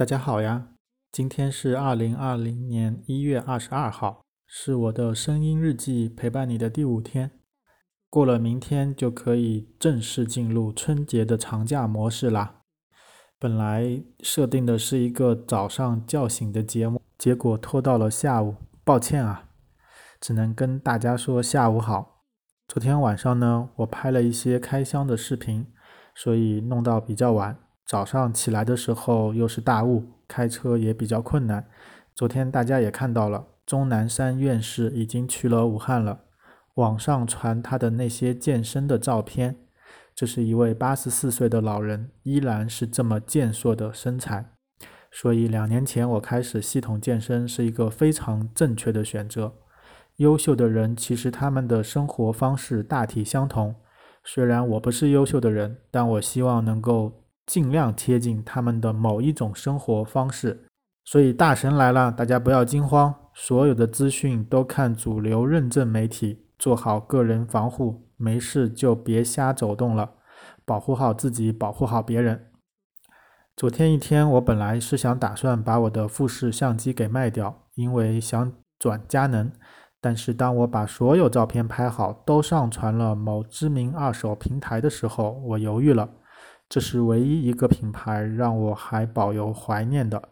大家好呀，今天是二零二零年一月二十二号，是我的声音日记陪伴你的第五天。过了明天就可以正式进入春节的长假模式啦。本来设定的是一个早上叫醒的节目，结果拖到了下午，抱歉啊，只能跟大家说下午好。昨天晚上呢，我拍了一些开箱的视频，所以弄到比较晚。早上起来的时候又是大雾，开车也比较困难。昨天大家也看到了，钟南山院士已经去了武汉了。网上传他的那些健身的照片，这是一位八十四岁的老人，依然是这么健硕的身材。所以两年前我开始系统健身是一个非常正确的选择。优秀的人其实他们的生活方式大体相同。虽然我不是优秀的人，但我希望能够。尽量贴近他们的某一种生活方式，所以大神来了，大家不要惊慌，所有的资讯都看主流认证媒体，做好个人防护，没事就别瞎走动了，保护好自己，保护好别人。昨天一天，我本来是想打算把我的富士相机给卖掉，因为想转佳能，但是当我把所有照片拍好都上传了某知名二手平台的时候，我犹豫了。这是唯一一个品牌让我还保有怀念的，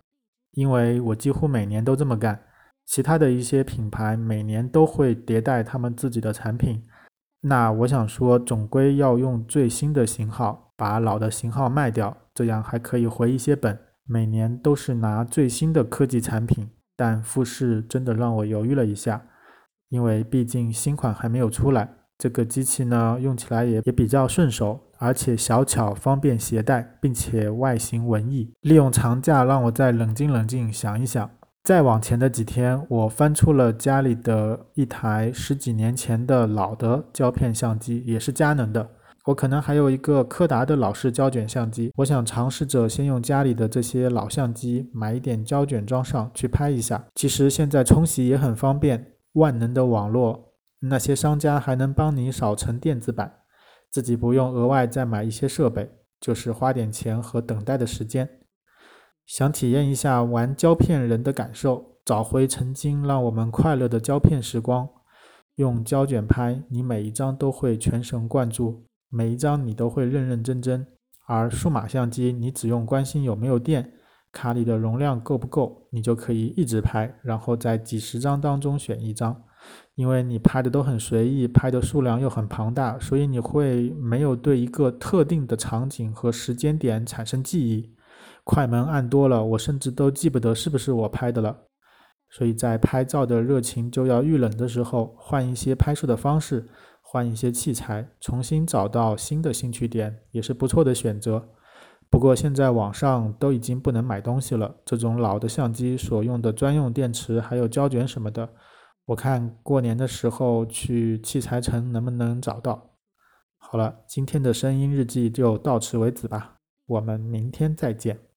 因为我几乎每年都这么干。其他的一些品牌每年都会迭代他们自己的产品，那我想说，总归要用最新的型号，把老的型号卖掉，这样还可以回一些本。每年都是拿最新的科技产品，但富士真的让我犹豫了一下，因为毕竟新款还没有出来。这个机器呢，用起来也也比较顺手，而且小巧方便携带，并且外形文艺。利用长假，让我再冷静冷静想一想。再往前的几天，我翻出了家里的一台十几年前的老的胶片相机，也是佳能的。我可能还有一个柯达的老式胶卷相机，我想尝试着先用家里的这些老相机买一点胶卷装上去拍一下。其实现在冲洗也很方便，万能的网络。那些商家还能帮你扫成电子版，自己不用额外再买一些设备，就是花点钱和等待的时间。想体验一下玩胶片人的感受，找回曾经让我们快乐的胶片时光。用胶卷拍，你每一张都会全神贯注，每一张你都会认认真真。而数码相机，你只用关心有没有电，卡里的容量够不够，你就可以一直拍，然后在几十张当中选一张。因为你拍的都很随意，拍的数量又很庞大，所以你会没有对一个特定的场景和时间点产生记忆。快门按多了，我甚至都记不得是不是我拍的了。所以在拍照的热情就要遇冷的时候，换一些拍摄的方式，换一些器材，重新找到新的兴趣点，也是不错的选择。不过现在网上都已经不能买东西了，这种老的相机所用的专用电池还有胶卷什么的。我看过年的时候去器材城能不能找到。好了，今天的声音日记就到此为止吧，我们明天再见。